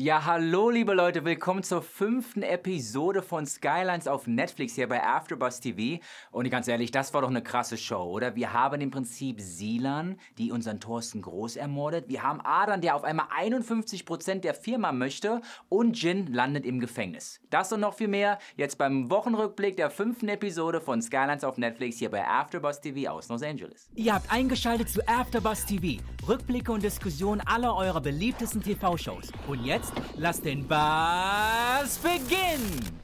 Ja, hallo liebe Leute, willkommen zur fünften Episode von Skylines auf Netflix hier bei AfterBuzz TV. Und ganz ehrlich, das war doch eine krasse Show, oder? Wir haben im Prinzip Silan, die unseren Thorsten Groß ermordet. Wir haben Adan, der auf einmal 51% der Firma möchte. Und Jin landet im Gefängnis. Das und noch viel mehr jetzt beim Wochenrückblick der fünften Episode von Skylines auf Netflix hier bei AfterBuzz TV aus Los Angeles. Ihr habt eingeschaltet zu AfterBuzz TV. Rückblicke und Diskussionen aller eurer beliebtesten TV-Shows. Und jetzt lasst den Bass beginnen!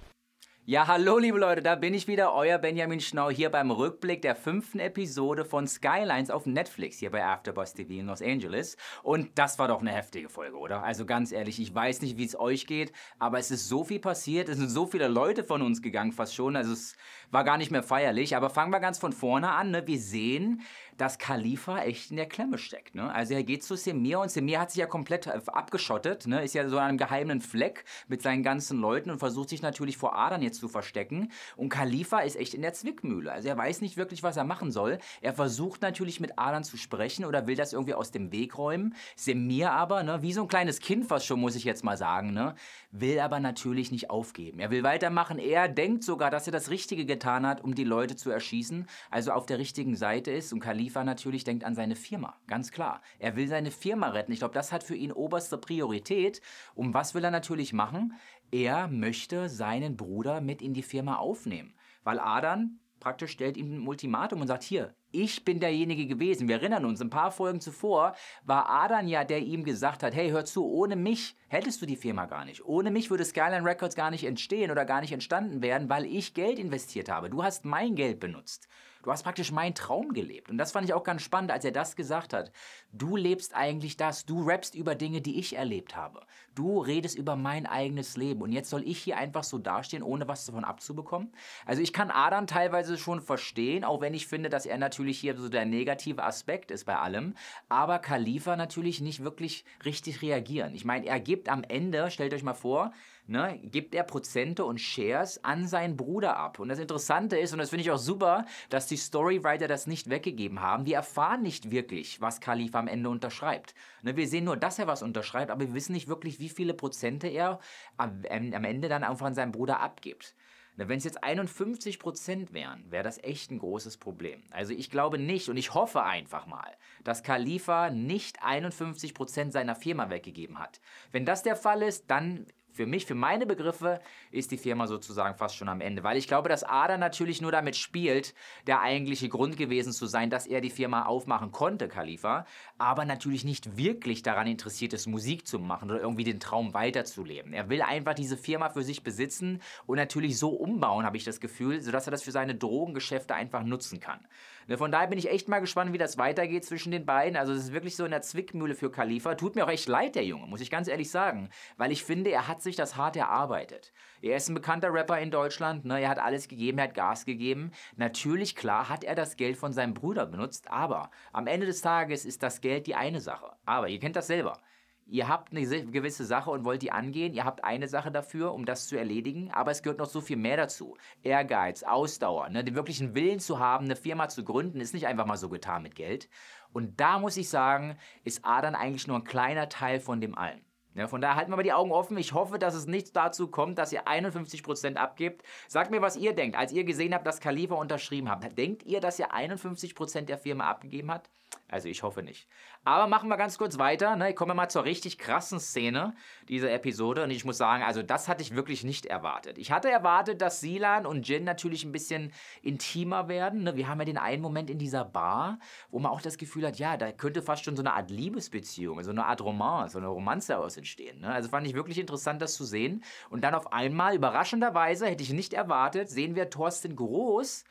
Ja, hallo liebe Leute, da bin ich wieder, euer Benjamin Schnau hier beim Rückblick der fünften Episode von Skylines auf Netflix hier bei AfterBuzz TV in Los Angeles. Und das war doch eine heftige Folge, oder? Also ganz ehrlich, ich weiß nicht, wie es euch geht, aber es ist so viel passiert, es sind so viele Leute von uns gegangen fast schon, also es war gar nicht mehr feierlich. Aber fangen wir ganz von vorne an, ne? Wir sehen, dass Khalifa echt in der Klemme steckt. Ne? Also er geht zu Semir und Semir hat sich ja komplett äh, abgeschottet, ne? ist ja so an einem geheimen Fleck mit seinen ganzen Leuten und versucht sich natürlich vor Adern jetzt zu verstecken. Und Khalifa ist echt in der Zwickmühle. Also er weiß nicht wirklich, was er machen soll. Er versucht natürlich mit Adern zu sprechen oder will das irgendwie aus dem Weg räumen. Semir aber, ne, wie so ein kleines Kind fast schon, muss ich jetzt mal sagen, ne, will aber natürlich nicht aufgeben. Er will weitermachen. Er denkt sogar, dass er das Richtige getan hat, um die Leute zu erschießen, also auf der richtigen Seite ist. Und Khalifa natürlich denkt an seine Firma, ganz klar. Er will seine Firma retten. Ich glaube, das hat für ihn oberste Priorität. Und was will er natürlich machen? Er möchte seinen Bruder mit in die Firma aufnehmen. Weil Adan praktisch stellt ihm ein Ultimatum und sagt, hier, ich bin derjenige gewesen. Wir erinnern uns, ein paar Folgen zuvor war Adan ja, der ihm gesagt hat, hey, hör zu, ohne mich hättest du die Firma gar nicht. Ohne mich würde Skyline Records gar nicht entstehen oder gar nicht entstanden werden, weil ich Geld investiert habe. Du hast mein Geld benutzt. Du hast praktisch meinen Traum gelebt. Und das fand ich auch ganz spannend, als er das gesagt hat. Du lebst eigentlich das. Du rappst über Dinge, die ich erlebt habe. Du redest über mein eigenes Leben. Und jetzt soll ich hier einfach so dastehen, ohne was davon abzubekommen? Also ich kann Adam teilweise schon verstehen, auch wenn ich finde, dass er natürlich hier so der negative Aspekt ist bei allem. Aber Khalifa natürlich nicht wirklich richtig reagieren. Ich meine, er gibt am Ende, stellt euch mal vor, ne, gibt er Prozente und Shares an seinen Bruder ab. Und das Interessante ist, und das finde ich auch super, dass die Storywriter das nicht weggegeben haben. Wir erfahren nicht wirklich, was Khalifa am Ende unterschreibt. Ne, wir sehen nur, dass er was unterschreibt, aber wir wissen nicht wirklich, wie viele Prozente er am, am Ende dann einfach an seinen Bruder abgibt. Ne, wenn es jetzt 51 Prozent wären, wäre das echt ein großes Problem. Also ich glaube nicht und ich hoffe einfach mal, dass Khalifa nicht 51 Prozent seiner Firma weggegeben hat. Wenn das der Fall ist, dann für mich, für meine Begriffe, ist die Firma sozusagen fast schon am Ende. Weil ich glaube, dass Ada natürlich nur damit spielt, der eigentliche Grund gewesen zu sein, dass er die Firma aufmachen konnte, Khalifa, aber natürlich nicht wirklich daran interessiert ist, Musik zu machen oder irgendwie den Traum weiterzuleben. Er will einfach diese Firma für sich besitzen und natürlich so umbauen, habe ich das Gefühl, sodass er das für seine Drogengeschäfte einfach nutzen kann. Ne, von daher bin ich echt mal gespannt, wie das weitergeht zwischen den beiden. Also es ist wirklich so in der Zwickmühle für Khalifa. Tut mir auch echt leid, der Junge, muss ich ganz ehrlich sagen. Weil ich finde, er hat sich das hart erarbeitet. Er ist ein bekannter Rapper in Deutschland, ne? er hat alles gegeben, er hat Gas gegeben. Natürlich, klar, hat er das Geld von seinem Bruder benutzt, aber am Ende des Tages ist das Geld die eine Sache. Aber ihr kennt das selber. Ihr habt eine gewisse Sache und wollt die angehen. Ihr habt eine Sache dafür, um das zu erledigen. Aber es gehört noch so viel mehr dazu. Ehrgeiz, Ausdauer, ne? den wirklichen Willen zu haben, eine Firma zu gründen, ist nicht einfach mal so getan mit Geld. Und da muss ich sagen, ist Adern eigentlich nur ein kleiner Teil von dem allen. Ja, von daher halten wir mal die Augen offen. Ich hoffe, dass es nicht dazu kommt, dass ihr 51% abgibt. Sagt mir, was ihr denkt, als ihr gesehen habt, dass Khalifa unterschrieben habt. Denkt ihr, dass er 51% der Firma abgegeben hat? Also ich hoffe nicht. Aber machen wir ganz kurz weiter. Ne? Ich komme mal zur richtig krassen Szene dieser Episode. Und ich muss sagen, also das hatte ich wirklich nicht erwartet. Ich hatte erwartet, dass Silan und Jin natürlich ein bisschen intimer werden. Ne? Wir haben ja den einen Moment in dieser Bar, wo man auch das Gefühl hat, ja, da könnte fast schon so eine Art Liebesbeziehung, so eine Art Roman, so eine Romanze aus entstehen. Ne? Also fand ich wirklich interessant, das zu sehen. Und dann auf einmal, überraschenderweise, hätte ich nicht erwartet, sehen wir Thorsten Groß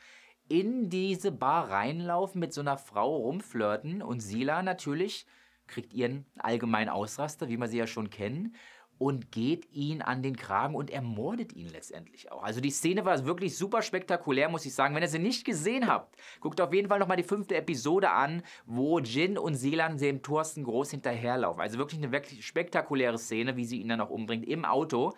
in diese Bar reinlaufen, mit so einer Frau rumflirten und Sila natürlich kriegt ihren allgemeinen Ausraster, wie wir sie ja schon kennen, und geht ihn an den Kragen und ermordet ihn letztendlich auch. Also die Szene war wirklich super spektakulär, muss ich sagen. Wenn ihr sie nicht gesehen habt, guckt auf jeden Fall nochmal die fünfte Episode an, wo Jin und Selan dem Thorsten Groß hinterherlaufen. Also wirklich eine wirklich spektakuläre Szene, wie sie ihn dann auch umbringt im Auto.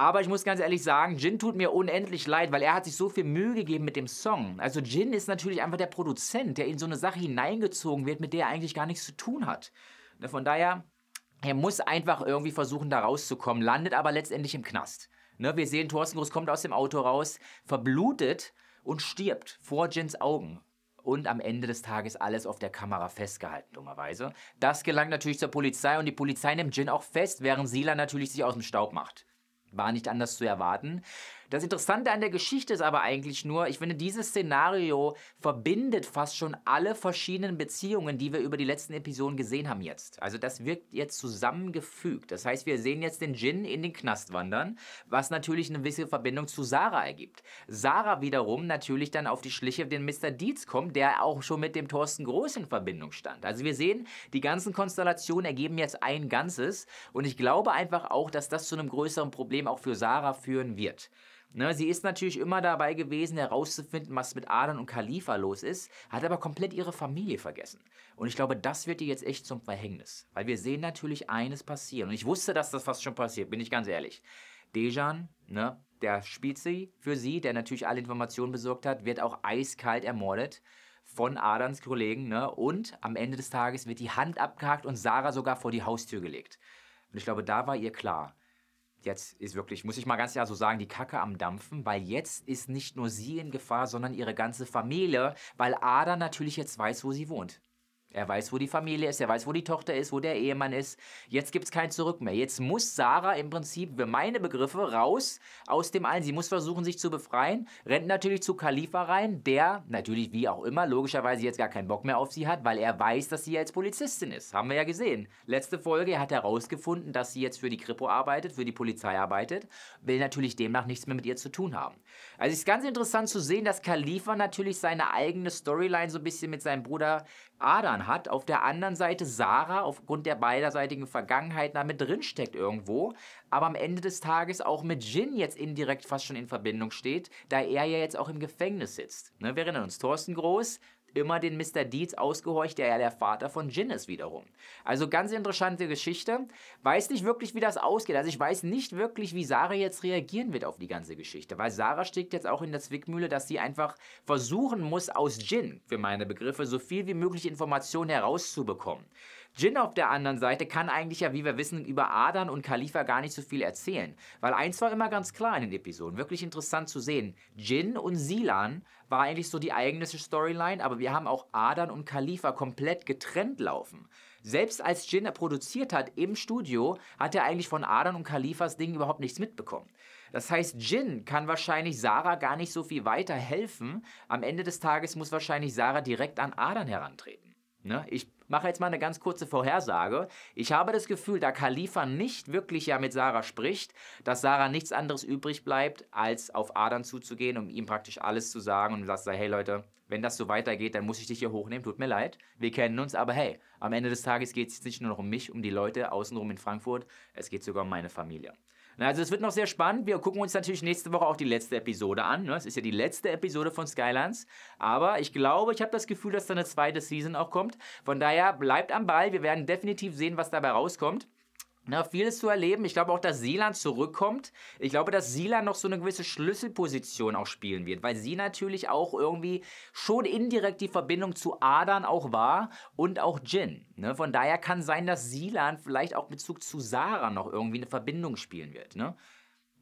Aber ich muss ganz ehrlich sagen, Jin tut mir unendlich leid, weil er hat sich so viel Mühe gegeben mit dem Song. Also Jin ist natürlich einfach der Produzent, der in so eine Sache hineingezogen wird, mit der er eigentlich gar nichts zu tun hat. Ne, von daher Er muss einfach irgendwie versuchen, da rauszukommen, landet aber letztendlich im Knast. Ne, wir sehen, Thorsten Groß kommt aus dem Auto raus, verblutet und stirbt vor Jins Augen. Und am Ende des Tages alles auf der Kamera festgehalten, dummerweise. Das gelangt natürlich zur Polizei und die Polizei nimmt Jin auch fest, während Sila natürlich sich aus dem Staub macht. War nicht anders zu erwarten. Das Interessante an der Geschichte ist aber eigentlich nur, ich finde, dieses Szenario verbindet fast schon alle verschiedenen Beziehungen, die wir über die letzten Episoden gesehen haben jetzt. Also das wirkt jetzt zusammengefügt. Das heißt, wir sehen jetzt den Jin in den Knast wandern, was natürlich eine gewisse Verbindung zu Sarah ergibt. Sarah wiederum natürlich dann auf die Schliche den Mr. Dietz kommt, der auch schon mit dem Thorsten Groß in Verbindung stand. Also wir sehen, die ganzen Konstellationen ergeben jetzt ein Ganzes und ich glaube einfach auch, dass das zu einem größeren Problem auch für Sarah führen wird. Ne, sie ist natürlich immer dabei gewesen, herauszufinden, was mit Adan und Khalifa los ist, hat aber komplett ihre Familie vergessen. Und ich glaube, das wird ihr jetzt echt zum Verhängnis. Weil wir sehen natürlich eines passieren. Und ich wusste, dass das fast schon passiert, bin ich ganz ehrlich. Dejan, ne, der spielt sie für sie, der natürlich alle Informationen besorgt hat, wird auch eiskalt ermordet von Adans Kollegen. Ne? Und am Ende des Tages wird die Hand abgehakt und Sarah sogar vor die Haustür gelegt. Und ich glaube, da war ihr klar, jetzt ist wirklich, muss ich mal ganz klar so sagen, die Kacke am Dampfen, weil jetzt ist nicht nur sie in Gefahr, sondern ihre ganze Familie, weil Ada natürlich jetzt weiß, wo sie wohnt. Er weiß, wo die Familie ist, er weiß, wo die Tochter ist, wo der Ehemann ist. Jetzt gibt es kein Zurück mehr. Jetzt muss Sarah im Prinzip, für meine Begriffe, raus aus dem Allen. Sie muss versuchen, sich zu befreien. Rennt natürlich zu Khalifa rein, der natürlich wie auch immer logischerweise jetzt gar keinen Bock mehr auf sie hat, weil er weiß, dass sie jetzt Polizistin ist. Haben wir ja gesehen. Letzte Folge, er hat herausgefunden, dass sie jetzt für die Kripo arbeitet, für die Polizei arbeitet, will natürlich demnach nichts mehr mit ihr zu tun haben. Also es ist ganz interessant zu sehen, dass Khalifa natürlich seine eigene Storyline so ein bisschen mit seinem Bruder Adan hat. Auf der anderen Seite Sarah aufgrund der beiderseitigen Vergangenheit damit drinsteckt irgendwo, aber am Ende des Tages auch mit Jin jetzt indirekt fast schon in Verbindung steht, da er ja jetzt auch im Gefängnis sitzt. Ne, wir erinnern uns, Thorsten Groß, immer den Mr. Deeds ausgehorcht, der ja der Vater von Jin ist wiederum. Also ganz interessante Geschichte. Weiß nicht wirklich, wie das ausgeht. Also ich weiß nicht wirklich, wie Sarah jetzt reagieren wird auf die ganze Geschichte. Weil Sarah steckt jetzt auch in der Zwickmühle, dass sie einfach versuchen muss, aus Jin, für meine Begriffe, so viel wie möglich Informationen herauszubekommen. Jin auf der anderen Seite kann eigentlich ja, wie wir wissen, über Adan und Khalifa gar nicht so viel erzählen. Weil eins war immer ganz klar in den Episoden, wirklich interessant zu sehen. Jin und Silan war eigentlich so die eigentliche Storyline, aber wir haben auch Adan und Khalifa komplett getrennt laufen. Selbst als Jin produziert hat im Studio, hat er eigentlich von Adan und Khalifas Ding überhaupt nichts mitbekommen. Das heißt, Jin kann wahrscheinlich Sarah gar nicht so viel weiter helfen. Am Ende des Tages muss wahrscheinlich Sarah direkt an Adan herantreten. Ne? Ich mache jetzt mal eine ganz kurze Vorhersage. Ich habe das Gefühl, da Khalifa nicht wirklich ja mit Sarah spricht, dass Sarah nichts anderes übrig bleibt, als auf Adan zuzugehen, um ihm praktisch alles zu sagen und sagt, hey Leute, wenn das so weitergeht, dann muss ich dich hier hochnehmen, tut mir leid, wir kennen uns, aber hey, am Ende des Tages geht es jetzt nicht nur noch um mich, um die Leute außenrum in Frankfurt, es geht sogar um meine Familie. Also es wird noch sehr spannend. Wir gucken uns natürlich nächste Woche auch die letzte Episode an. Ne? Es ist ja die letzte Episode von Skylands. Aber ich glaube, ich habe das Gefühl, dass da eine zweite Season auch kommt. Von daher bleibt am Ball. Wir werden definitiv sehen, was dabei rauskommt. Na, vieles zu erleben. Ich glaube auch, dass Silan zurückkommt. Ich glaube, dass Silan noch so eine gewisse Schlüsselposition auch spielen wird, weil sie natürlich auch irgendwie schon indirekt die Verbindung zu Adan auch war und auch Jin. Ne? Von daher kann sein, dass Silan vielleicht auch Bezug zu Sarah noch irgendwie eine Verbindung spielen wird. Ne?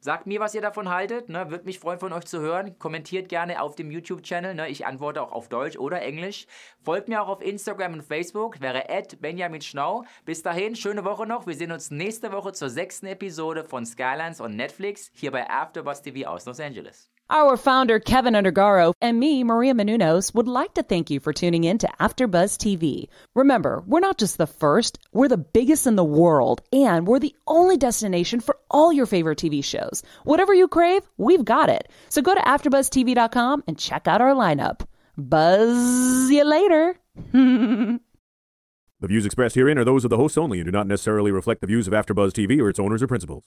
Sagt mir, was ihr davon haltet. Ne? Würde mich freuen, von euch zu hören. Kommentiert gerne auf dem YouTube-Channel. Ne? Ich antworte auch auf Deutsch oder Englisch. Folgt mir auch auf Instagram und Facebook. Wäre Benjamin Schnau. Bis dahin, schöne Woche noch. Wir sehen uns nächste Woche zur sechsten Episode von Skylines on Netflix hier bei AfterBuzz TV aus Los Angeles. Our founder, Kevin Undergaro, and me, Maria Menunos, would like to thank you for tuning in to AfterBuzz TV. Remember, we're not just the first, we're the biggest in the world, and we're the only destination for all your favorite TV shows. Whatever you crave, we've got it. So go to AfterBuzzTV.com and check out our lineup. Buzz you later. the views expressed herein are those of the hosts only and do not necessarily reflect the views of AfterBuzz TV or its owners or principals.